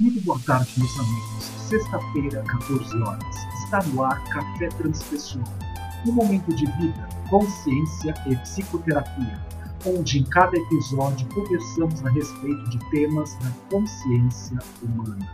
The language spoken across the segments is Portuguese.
Muito boa tarde, meus amigos. Sexta-feira, 14 horas. Está no ar Café Transpessoal. Um momento de vida, consciência e psicoterapia, onde em cada episódio conversamos a respeito de temas da consciência humana.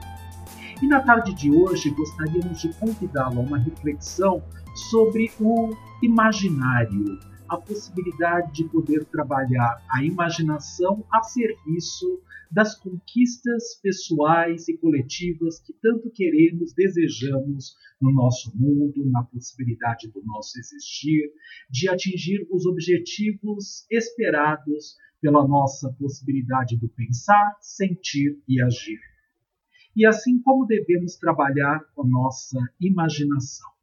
E na tarde de hoje gostaríamos de convidá-lo a uma reflexão sobre o imaginário, a possibilidade de poder trabalhar a imaginação a serviço das conquistas pessoais e coletivas que tanto queremos, desejamos no nosso mundo, na possibilidade do nosso existir, de atingir os objetivos esperados pela nossa possibilidade do pensar, sentir e agir. E assim como devemos trabalhar a nossa imaginação.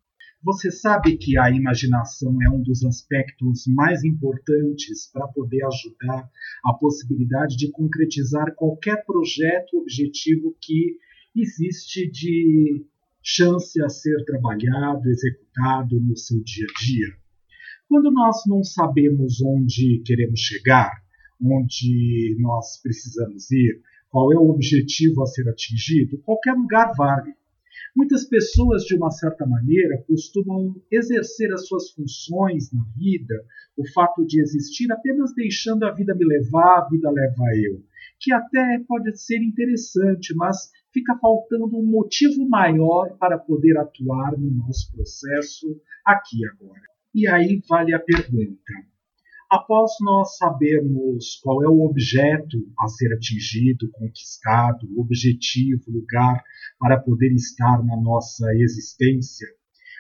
Você sabe que a imaginação é um dos aspectos mais importantes para poder ajudar a possibilidade de concretizar qualquer projeto, objetivo que existe de chance a ser trabalhado, executado no seu dia a dia. Quando nós não sabemos onde queremos chegar, onde nós precisamos ir, qual é o objetivo a ser atingido, qualquer lugar vale. Muitas pessoas, de uma certa maneira, costumam exercer as suas funções na vida, o fato de existir apenas deixando a vida me levar, a vida leva eu, que até pode ser interessante, mas fica faltando um motivo maior para poder atuar no nosso processo aqui agora. E aí vale a pergunta: Após nós sabermos qual é o objeto a ser atingido, conquistado, objetivo, lugar para poder estar na nossa existência,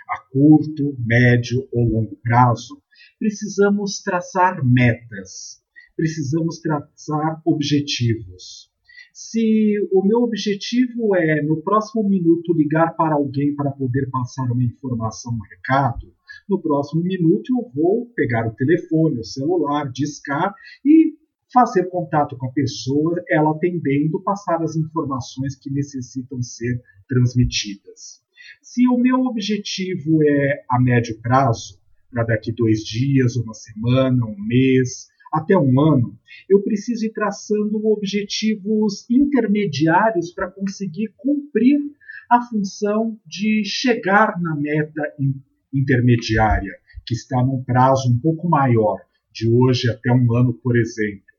a curto, médio ou longo prazo, precisamos traçar metas, precisamos traçar objetivos. Se o meu objetivo é, no próximo minuto, ligar para alguém para poder passar uma informação, um recado, no próximo minuto eu vou pegar o telefone, o celular, discar e fazer contato com a pessoa, ela atendendo, passar as informações que necessitam ser transmitidas. Se o meu objetivo é a médio prazo, para daqui dois dias, uma semana, um mês, até um ano, eu preciso ir traçando objetivos intermediários para conseguir cumprir a função de chegar na meta intermediária, que está num prazo um pouco maior, de hoje até um ano, por exemplo.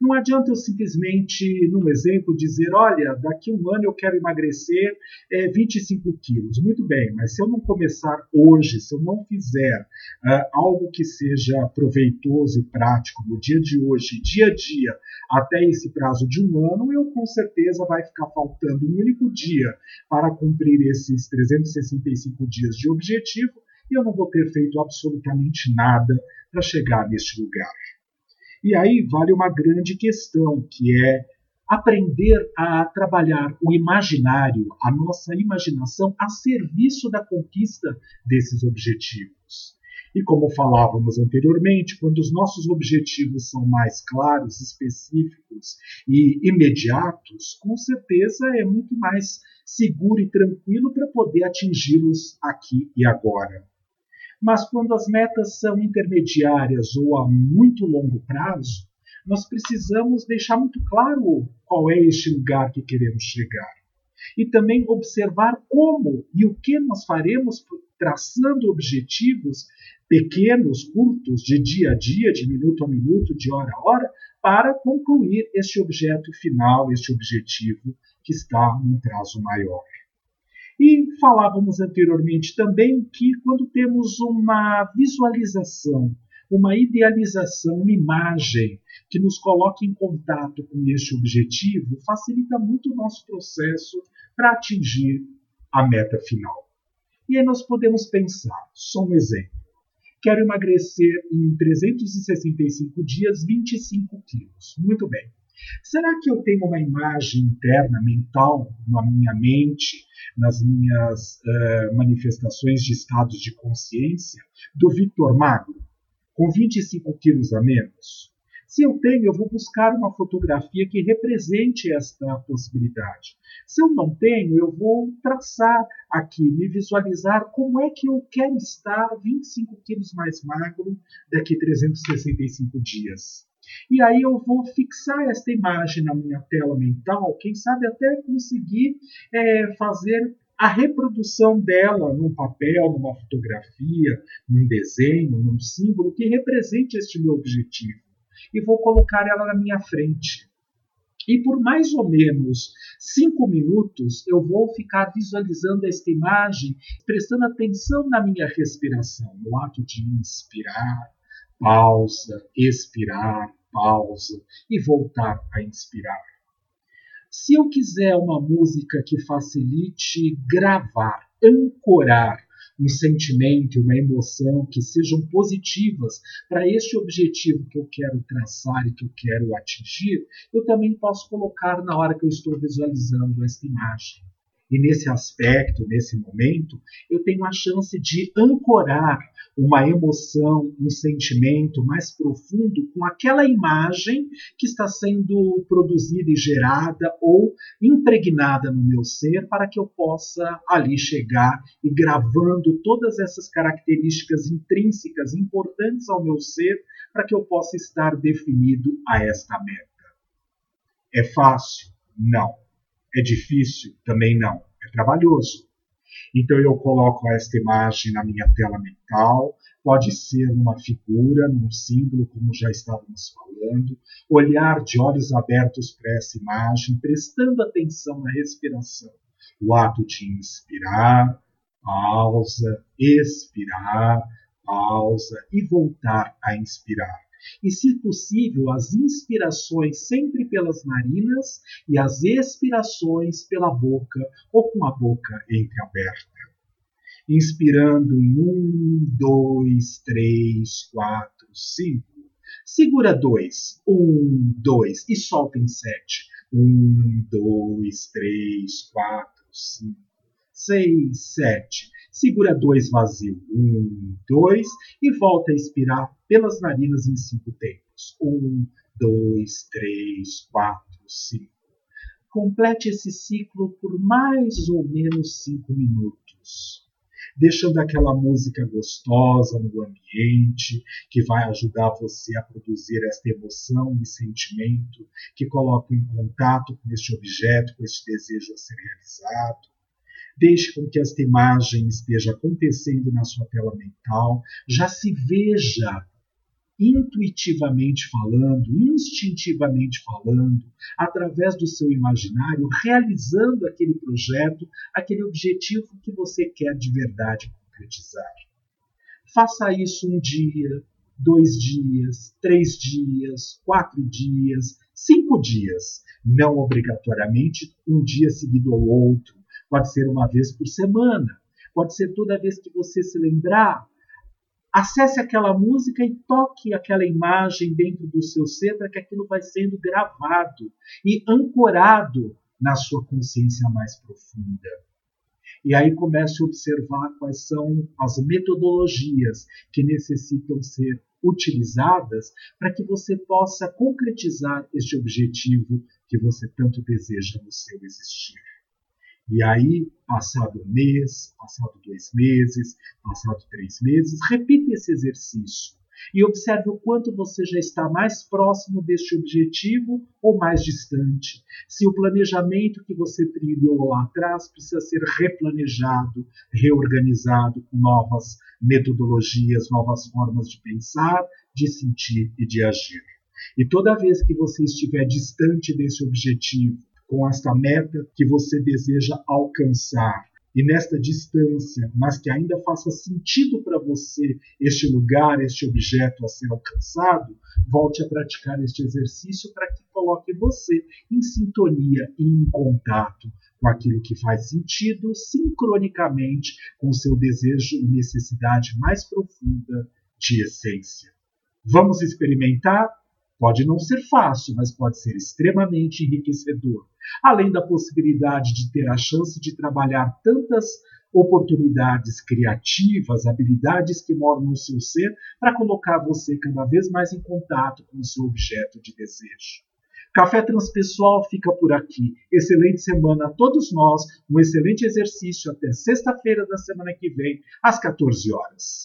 Não adianta eu simplesmente, num exemplo, dizer: olha, daqui um ano eu quero emagrecer é, 25 quilos. Muito bem, mas se eu não começar hoje, se eu não fizer uh, algo que seja proveitoso e prático no dia de hoje, dia a dia, até esse prazo de um ano, eu com certeza vai ficar faltando um único dia para cumprir esses 365 dias de objetivo e eu não vou ter feito absolutamente nada para chegar neste lugar. E aí vale uma grande questão, que é aprender a trabalhar o imaginário, a nossa imaginação, a serviço da conquista desses objetivos. E como falávamos anteriormente, quando os nossos objetivos são mais claros, específicos e imediatos, com certeza é muito mais seguro e tranquilo para poder atingi-los aqui e agora. Mas quando as metas são intermediárias ou a muito longo prazo, nós precisamos deixar muito claro qual é este lugar que queremos chegar. E também observar como e o que nós faremos traçando objetivos pequenos, curtos, de dia a dia, de minuto a minuto, de hora a hora, para concluir este objeto final, este objetivo que está num prazo maior. E falávamos anteriormente também que quando temos uma visualização, uma idealização, uma imagem que nos coloca em contato com este objetivo, facilita muito o nosso processo para atingir a meta final. E aí nós podemos pensar, só um exemplo. Quero emagrecer em 365 dias 25 quilos. Muito bem. Será que eu tenho uma imagem interna, mental, na minha mente, nas minhas uh, manifestações de estados de consciência, do Victor Magro, com 25 quilos a menos? Se eu tenho, eu vou buscar uma fotografia que represente esta possibilidade. Se eu não tenho, eu vou traçar aqui, me visualizar como é que eu quero estar 25 quilos mais magro daqui 365 dias. E aí eu vou fixar esta imagem na minha tela mental, quem sabe até conseguir é, fazer a reprodução dela num papel, numa fotografia, num desenho, num símbolo que represente este meu objetivo. E vou colocar ela na minha frente. E por mais ou menos cinco minutos eu vou ficar visualizando esta imagem, prestando atenção na minha respiração, no ato de inspirar, pausa, expirar, pausa e voltar a inspirar. Se eu quiser uma música que facilite gravar, ancorar um sentimento, uma emoção que sejam positivas para este objetivo que eu quero traçar e que eu quero atingir, eu também posso colocar na hora que eu estou visualizando esta imagem. E nesse aspecto, nesse momento, eu tenho a chance de ancorar uma emoção, um sentimento mais profundo com aquela imagem que está sendo produzida e gerada ou impregnada no meu ser para que eu possa ali chegar e gravando todas essas características intrínsecas importantes ao meu ser para que eu possa estar definido a esta meta. É fácil? Não. É difícil? Também não. É trabalhoso. Então eu coloco esta imagem na minha tela mental, pode ser numa figura, num símbolo, como já estávamos falando, olhar de olhos abertos para essa imagem, prestando atenção na respiração. O ato de inspirar, pausa, expirar, pausa e voltar a inspirar e, se possível, as inspirações sempre pelas narinas e as expirações pela boca ou com a boca entreaberta. Inspirando em um, dois, três, quatro, cinco. Segura dois, um, dois e solta em sete. Um, dois, três, quatro, cinco, seis, sete. Segura dois vazio. Um, dois. E volta a expirar pelas narinas em cinco tempos. Um, dois, três, quatro, cinco. Complete esse ciclo por mais ou menos cinco minutos. Deixando aquela música gostosa no ambiente, que vai ajudar você a produzir esta emoção e sentimento que coloca em contato com este objeto, com este desejo a ser realizado Deixe com que esta imagem esteja acontecendo na sua tela mental. Já se veja intuitivamente falando, instintivamente falando, através do seu imaginário, realizando aquele projeto, aquele objetivo que você quer de verdade concretizar. Faça isso um dia, dois dias, três dias, quatro dias, cinco dias, não obrigatoriamente um dia seguido ao outro, Pode ser uma vez por semana, pode ser toda vez que você se lembrar. Acesse aquela música e toque aquela imagem dentro do seu ser para que aquilo vai sendo gravado e ancorado na sua consciência mais profunda. E aí comece a observar quais são as metodologias que necessitam ser utilizadas para que você possa concretizar este objetivo que você tanto deseja no seu existir. E aí, passado um mês, passado dois meses, passado três meses, repita esse exercício e observe o quanto você já está mais próximo deste objetivo ou mais distante. Se o planejamento que você trilhou lá atrás precisa ser replanejado, reorganizado com novas metodologias, novas formas de pensar, de sentir e de agir. E toda vez que você estiver distante desse objetivo, com esta meta que você deseja alcançar. E nesta distância, mas que ainda faça sentido para você este lugar, este objeto a ser alcançado, volte a praticar este exercício para que coloque você em sintonia e em contato com aquilo que faz sentido, sincronicamente com o seu desejo e necessidade mais profunda de essência. Vamos experimentar? Pode não ser fácil, mas pode ser extremamente enriquecedor. Além da possibilidade de ter a chance de trabalhar tantas oportunidades criativas, habilidades que moram no seu ser, para colocar você cada vez mais em contato com o seu objeto de desejo. Café Transpessoal fica por aqui. Excelente semana a todos nós, um excelente exercício até sexta-feira da semana que vem, às 14 horas.